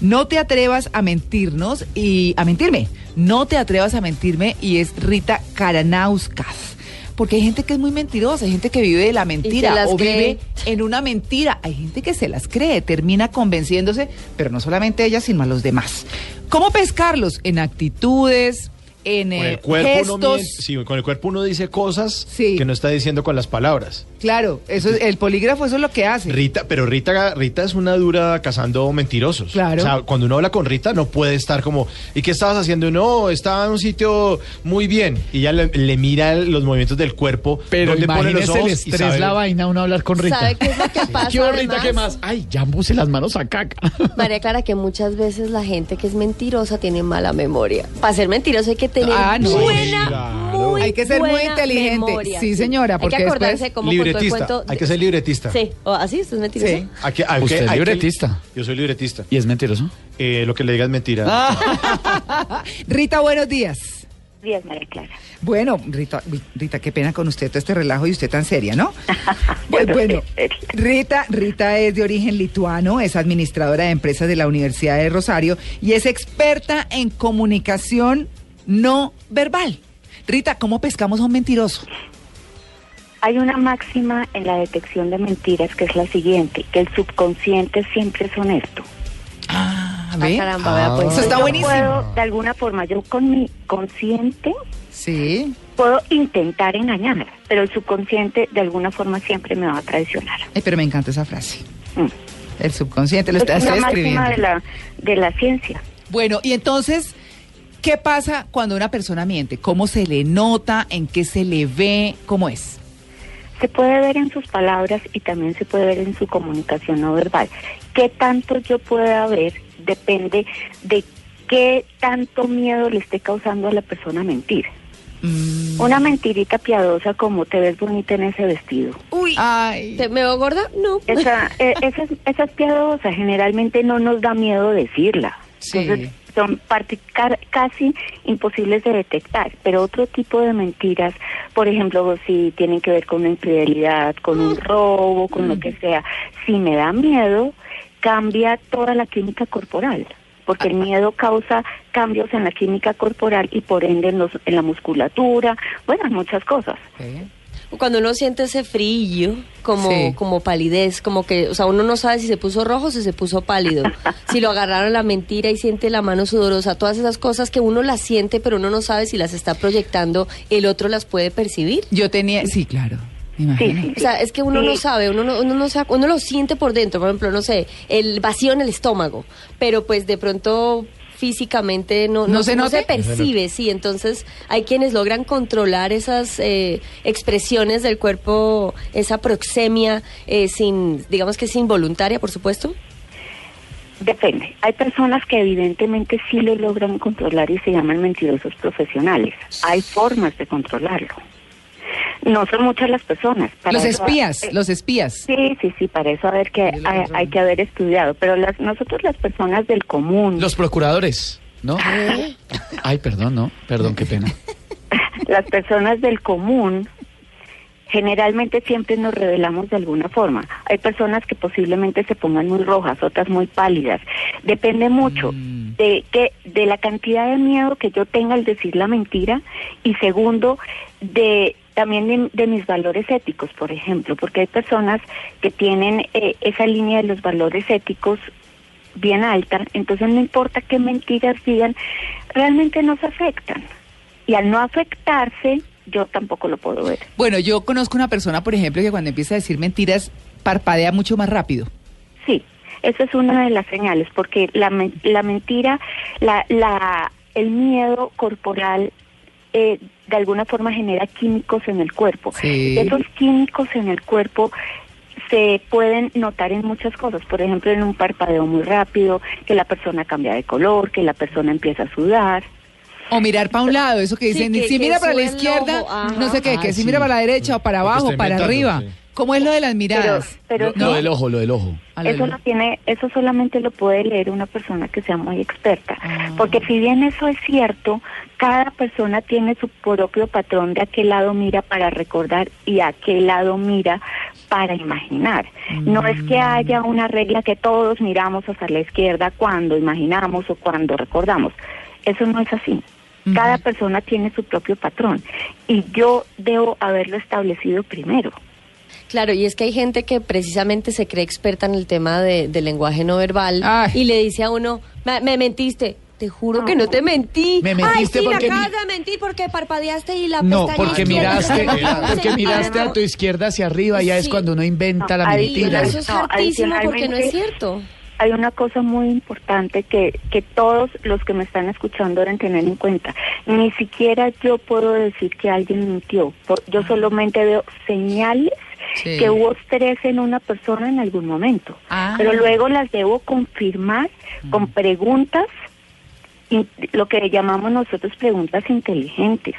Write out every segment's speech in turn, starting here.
No te atrevas a mentirnos y a mentirme. No te atrevas a mentirme y es Rita Karanauskas. Porque hay gente que es muy mentirosa, hay gente que vive de la mentira o cree. vive en una mentira. Hay gente que se las cree, termina convenciéndose, pero no solamente ella, sino a los demás. ¿Cómo pescarlos? En actitudes, en Con eh, el, cuerpo uno gestos. mien- sí, con el cuerpo uno dice cosas Sí. que no está diciendo con las palabras. Claro, eso es, el polígrafo eso es lo que hace. Rita, pero Rita, Rita es una dura cazando mentirosos. Claro. O sea, cuando uno habla con Rita no puede estar como, ¿y qué estabas haciendo? No, estaba en un sitio muy bien. Y ella le, le mira los movimientos del cuerpo, Pero dónde pone los imagínese el ojos y estrés, sabe- la vaina, uno hablar con Rita. ¿Sabe qué es lo que pasa, ¿Qué Rita? además? ¿Qué más? Ay, ya puse las manos a caca. María Clara, que muchas veces la gente que es mentirosa tiene mala memoria. Para ser mentiroso hay que tener Ah, no. buena, Claro. muy Hay que ser muy inteligente. memoria. Sí, señora, porque Hay que acordarse después- cómo contó el libretista. cuento. Hay que ser libretista. Sí, o así, ¿usted es mentiroso? Sí. Que- que- ¿Usted es que- libretista? Yo soy libretista. ¿Y es mentiroso? Eh, lo que le diga es mentira. Ah. Rita, buenos días. días, María Clara. Bueno, Rita, Rita, qué pena con usted todo este relajo y usted tan seria, ¿no? Pues bueno, Rita, Rita es de origen lituano, es administradora de empresas de la Universidad de Rosario y es experta en comunicación no verbal. Rita, ¿cómo pescamos a un mentiroso? Hay una máxima en la detección de mentiras que es la siguiente, que el subconsciente siempre es honesto. Ah, Ah, ¿ve? caramba, vea, pues. Eso está Yo buenísimo. puedo, de alguna forma, yo con mi consciente Sí. puedo intentar engañar, pero el subconsciente de alguna forma siempre me va a traicionar. Ay, pero me encanta esa frase. Mm. El subconsciente, lo Es está, una estoy máxima escribiendo. de la, de la ciencia. Bueno, y entonces, ¿qué pasa cuando una persona miente? ¿Cómo se le nota? ¿En qué se le ve? ¿Cómo es? Se puede ver en sus palabras y también se puede ver en su comunicación no verbal. ¿Qué tanto yo pueda ver? Depende de qué tanto miedo le esté causando a la persona mentir. Mm. Una mentirita piadosa como te ves bonita en ese vestido. Uy, Ay. ¿te- ¿me veo gorda? No. Esa, eh, esa, es- esa es piadosa, generalmente no nos da miedo decirla. Sí. Entonces son casi imposibles de detectar, pero otro tipo de mentiras, por ejemplo, si tienen que ver con una infidelidad, con un robo, con lo que sea, si me da miedo, cambia toda la química corporal. Porque el miedo causa cambios en la química corporal y por ende en, los, en la musculatura, bueno, en muchas cosas. Sí. Cuando uno siente ese frío, como, Sí. como palidez, como que, o sea, uno no sabe si se puso rojo o si se puso pálido, si lo agarraron la mentira y siente la mano sudorosa, todas esas cosas que uno las siente, pero uno no sabe si las está proyectando, el otro las puede percibir. Yo tenía, sí, claro, me imagino. Sí, sí. O sea, es que uno no sabe, uno no, uno no sabe, uno lo siente por dentro, por ejemplo, no sé, el vacío en el estómago, pero pues de pronto físicamente no, ¿No no, se no se percibe, sí, entonces hay quienes logran controlar esas eh, expresiones del cuerpo, esa proxemia, eh, sin, digamos que es involuntaria, por supuesto. Depende. Hay personas que evidentemente sí lo logran controlar y se llaman mentirosos profesionales. Hay formas de controlarlo. No son muchas las personas. Para Los eso- espías, eh, los espías. Sí, sí, sí, para eso haber que, hay, hay que haber estudiado. Pero las, nosotros las personas del común, Los procuradores, ¿no? Ay, perdón, no. Perdón, qué pena. las personas del común, generalmente siempre nos revelamos de alguna forma. Hay personas que posiblemente se pongan muy rojas, otras muy pálidas. Depende mucho Mm. de que de la cantidad de miedo que yo tenga al decir la mentira y segundo de también de, de mis valores éticos, por ejemplo, porque hay personas que tienen eh, esa línea de los valores éticos bien alta, entonces no importa qué mentiras digan, realmente nos afectan. Y al no afectarse, yo tampoco lo puedo ver. Bueno, yo conozco una persona, por ejemplo, que cuando empieza a decir mentiras, parpadea mucho más rápido. Sí, esa es una de las señales, porque la, la mentira, la, la, el miedo corporal eh, de alguna forma genera químicos en el cuerpo. Sí. Esos químicos en el cuerpo se pueden notar en muchas cosas, por ejemplo, en un parpadeo muy rápido, que la persona cambia de color, que la persona empieza a sudar. O mirar para un lado, eso que Sí, dicen, que- si que mira para la izquierda, ajá. no sé qué, que Ah, si sí. mira para la derecha o para abajo, para inventando, arriba. sí. ¿Cómo es lo de las miradas? pero Lo, del ojo, lo del ojo. A lo eso del- tiene, eso solamente lo puede leer una persona que sea muy experta, Ah. porque si bien eso es cierto, cada persona tiene su propio patrón de a qué lado mira para recordar y a qué lado mira para imaginar. No es que haya una regla que todos miramos hacia la izquierda cuando imaginamos o cuando recordamos. Eso no es así. Cada persona tiene su propio patrón y yo debo haberlo establecido primero. Claro, y es que hay gente que precisamente se cree experta en el tema de, del lenguaje no verbal Ay. y le dice a uno, me, me mentiste. Te juro que no te mentí. Me mentiste Ay, sí, porque me mi- acabas de mentir porque parpadeaste y la No, pestaña porque miraste, porque miraste a tu izquierda hacia arriba, ya es cuando uno inventa No, la ahí- mentira. eso es No, hartísimo porque no es adicionalmente- cierto. hay una cosa muy importante que, que todos los que me están escuchando deben tener en cuenta. Ni siquiera yo puedo decir que alguien mintió. Yo solamente veo señales Sí. que hubo estrés en una persona en algún momento. Ah. Pero luego las debo confirmar con preguntas, y lo que llamamos nosotros preguntas inteligentes.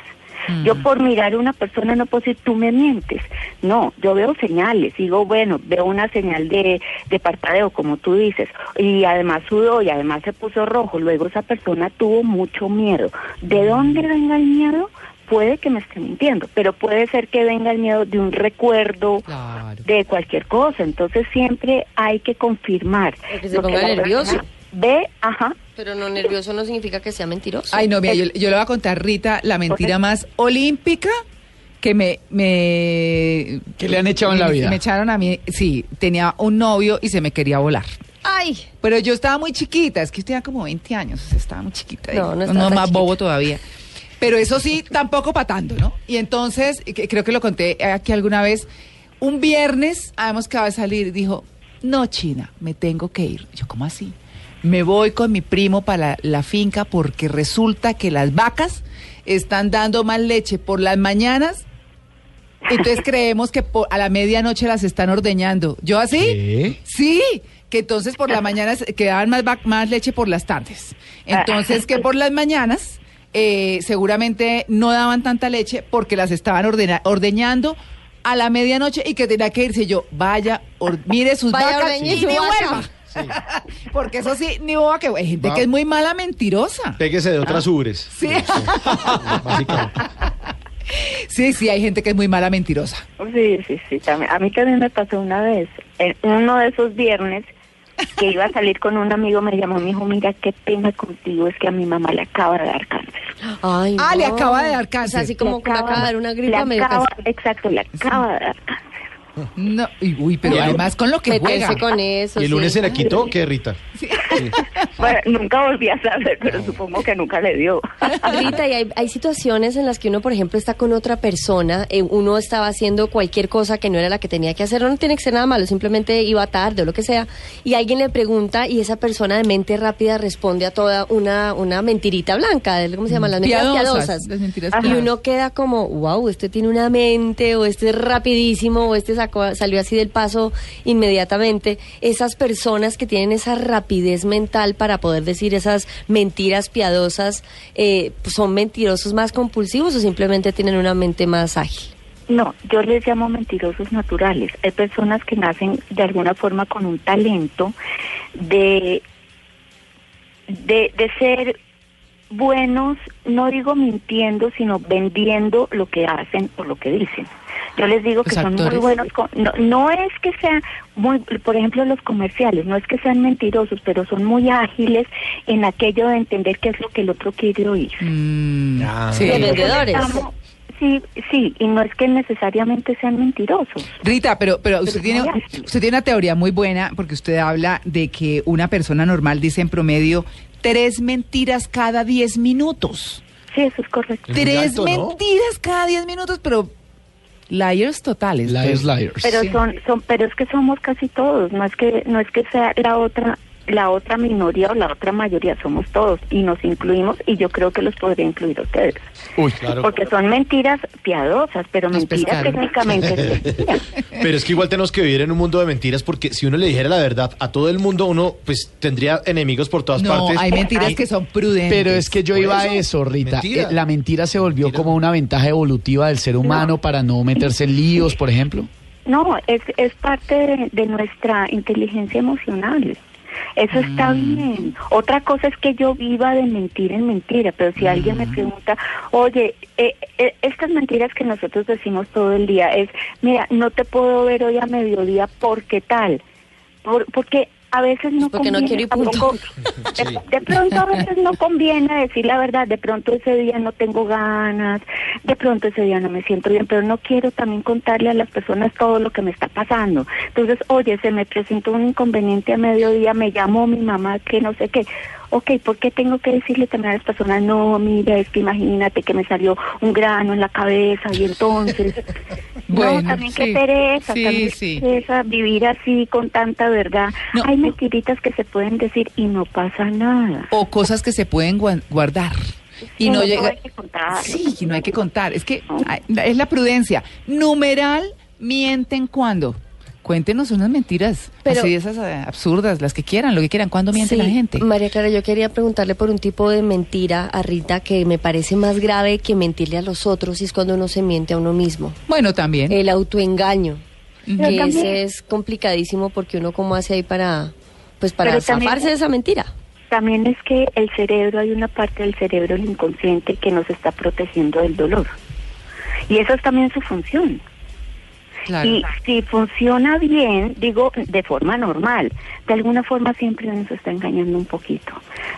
Yo por mirar a una persona no puedo decir, tú me mientes. No, yo veo señales. Digo, bueno, veo una señal de, de parpadeo, como tú dices. Y además sudó y además se puso rojo. Luego esa persona tuvo mucho miedo. ¿De dónde venga el miedo? Puede que me esté mintiendo, pero puede ser que venga el miedo de un recuerdo, Claro. de cualquier cosa. Entonces siempre hay que confirmar. Porque se que ponga nervioso. Ve, ajá, Pero no nervioso no significa que sea mentiroso. Ay, no, mira, yo, yo le voy a contar, Rita, la mentira más olímpica que me... me Que le han echado en la vida. Me echaron a mí, sí, tenía un novio y se me quería volar. Ay, Pero yo estaba muy chiquita, es que usted tenía como 20 años, o sea, estaba muy chiquita. No, no estaba uno tan más chiquita. bobo todavía. Pero eso sí, tampoco patando, ¿no? Y entonces, que- creo que lo conté aquí alguna vez, un viernes habíamos acabado de salir y dijo, no, China, me tengo que ir. Yo, ¿cómo así? Me voy con mi primo para la, la finca porque resulta que las vacas están dando más leche por las mañanas. Entonces creemos que por- a la medianoche las están ordeñando. ¿Yo así? ¿Qué? Sí, que entonces por la mañana se- que daban más, va- más leche por las tardes. Entonces que por las mañanas eh, seguramente no daban tanta leche porque las estaban ordena- ordeñando a la medianoche y que tenía que irse yo, vaya, or- mire sus Vaya, vacas y su ni vaca. vuelva. porque eso sí, ni boba que hay gente Va. que es muy mala mentirosa. Péguese de otras ubres. Sí. Básicamente. Sí, sí, hay gente que es muy mala mentirosa. Sí, sí, sí. También. A mí también me pasó una vez. En uno de esos viernes que iba a salir con un amigo me llamó y me dijo, mira, qué pena contigo, es que a mi mamá le acaba de dar cáncer. ay, Ah, le acaba de dar cáncer. así como Le que me acaba de dar una gripa le medio acaba- cáncer. Exacto, le acaba de dar cáncer. No, y- uy, pero además con lo que juega. Con eso. ¿Y el lunes sí. se la quitó? ¿Qué, Rita? Bueno, nunca volví a saber, pero supongo que nunca le dio. Rita, y hay, hay situaciones en las que uno, por ejemplo, está con otra persona, eh, uno estaba haciendo cualquier cosa que no era la que tenía que hacer, no tiene que ser nada malo, simplemente iba tarde o lo que sea, y alguien le pregunta y esa persona de mente rápida responde a toda una, una mentirita blanca, ¿cómo se llaman? Las mentiras Piadosas, piadosas. las mentiras Ajá. Y uno queda como, wow, este tiene una mente, o este es rapidísimo, o este sacó, salió así del paso inmediatamente. Esas personas que tienen esa rapidez mental para poder decir esas mentiras piadosas, eh, ¿son mentirosos más compulsivos o simplemente tienen una mente más ágil? No, yo les llamo mentirosos naturales. Hay personas que nacen de alguna forma con un talento de, de, de ser buenos, no digo mintiendo, sino vendiendo lo que hacen o lo que dicen. Yo les digo que son muy buenos, con- no, no es que sean muy, por ejemplo, los comerciales, no es que sean mentirosos, pero son muy ágiles en aquello de entender qué es lo que el otro quiere oír. Mm, Ah. sí. Vendedores. Sí, sí, y no es que necesariamente sean mentirosos. Rita, pero, pero usted Pero tiene, usted tiene una teoría muy buena porque usted habla de que una persona normal dice en promedio tres mentiras cada diez minutos. Sí, eso es correcto. Tres alto, ¿no? mentiras cada diez minutos, pero liars totales. Liars, pues. liars. Pero Sí. son, son, pero es que somos casi todos. No es que, no es que sea la otra la otra minoría o la otra mayoría somos todos y nos incluimos y yo creo que los podría incluir ustedes. Uy, claro. Porque son mentiras piadosas, pero Nos mentiras pescaron. técnicamente es mentira. Pero es que igual tenemos que vivir en un mundo de mentiras porque si uno le dijera la verdad a todo el mundo, uno pues tendría enemigos por todas No, partes. hay mentiras que son prudentes. Pero es que yo iba a eso, Rita. mentira. Eh, la mentira se volvió Mentira. como una ventaja evolutiva del ser humano para no meterse en líos, por ejemplo. No, es, es parte de, de nuestra inteligencia emocional. Eso está bien. Otra cosa es que yo viva de mentira en mentira, pero si alguien me pregunta, oye, eh, eh, estas mentiras que nosotros decimos todo el día es, mira, no te puedo ver hoy a mediodía porque tal, por, porque a veces no Porque no conviene quiero y punto. tampoco- de, de pronto a veces no conviene decir la verdad, de pronto ese día no tengo ganas, de pronto ese día no me siento bien, pero no quiero también contarle a las personas todo lo que me está pasando. Entonces, oye, se me presentó un inconveniente a mediodía, me llamó mi mamá que no sé qué. Ok, ¿por qué tengo que decirle también a las personas, no, mira, es que imagínate que me salió un grano en la cabeza y entonces... Bueno, no, también sí. qué pereza, Sí, también sí. qué pereza vivir así con tanta verdad. No. Hay mentiritas que se pueden decir y no pasa nada. O cosas que se pueden gua- guardar. Y Sí, no no llega. hay que contar. Sí, no hay que contar. Es que es la prudencia. Numeral, mienten cuando. Cuéntenos unas mentiras. Pero- así esas eh, absurdas, las que quieran, lo que quieran. ¿Cuándo miente Sí, la gente? María Clara, yo quería preguntarle por un tipo de mentira a Rita que me parece más grave que mentirle a los otros y es cuando uno se miente a uno mismo. Bueno, también. El autoengaño. Que ese es complicadísimo porque uno cómo hace ahí para pues para Pero también- zafarse de esa mentira. También es que el cerebro, hay una parte del cerebro, el inconsciente, que nos está protegiendo del dolor. Y eso es también su función. Claro. Y si funciona bien, digo, de forma normal, de alguna forma siempre nos está engañando un poquito.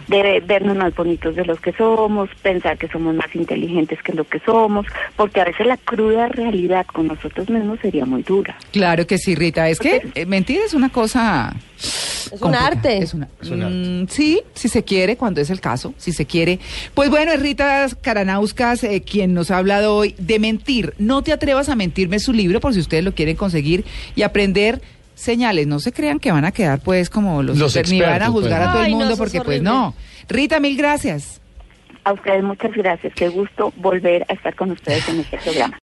De vernos más bonitos de los que somos, pensar que somos más inteligentes que lo que somos, porque a veces la cruda realidad con nosotros mismos sería muy dura. Claro que sí, Rita. Es que eh, mentir es una cosa. Es un arte. Es una- Es un arte. Mm, sí, si se quiere, cuando es el caso, si se quiere. Pues bueno, es Rita Caranauskas eh, quien nos ha hablado hoy de mentir. No te atrevas a mentirme su libro por si ustedes lo quieren conseguir y aprender señales. No se crean que van a quedar pues como los, Los super- ni van a expertos, juzgar pues. a todo el Ay, no, mundo porque pues no. Rita, mil gracias. A ustedes muchas gracias, qué gusto volver a estar con ustedes en este programa.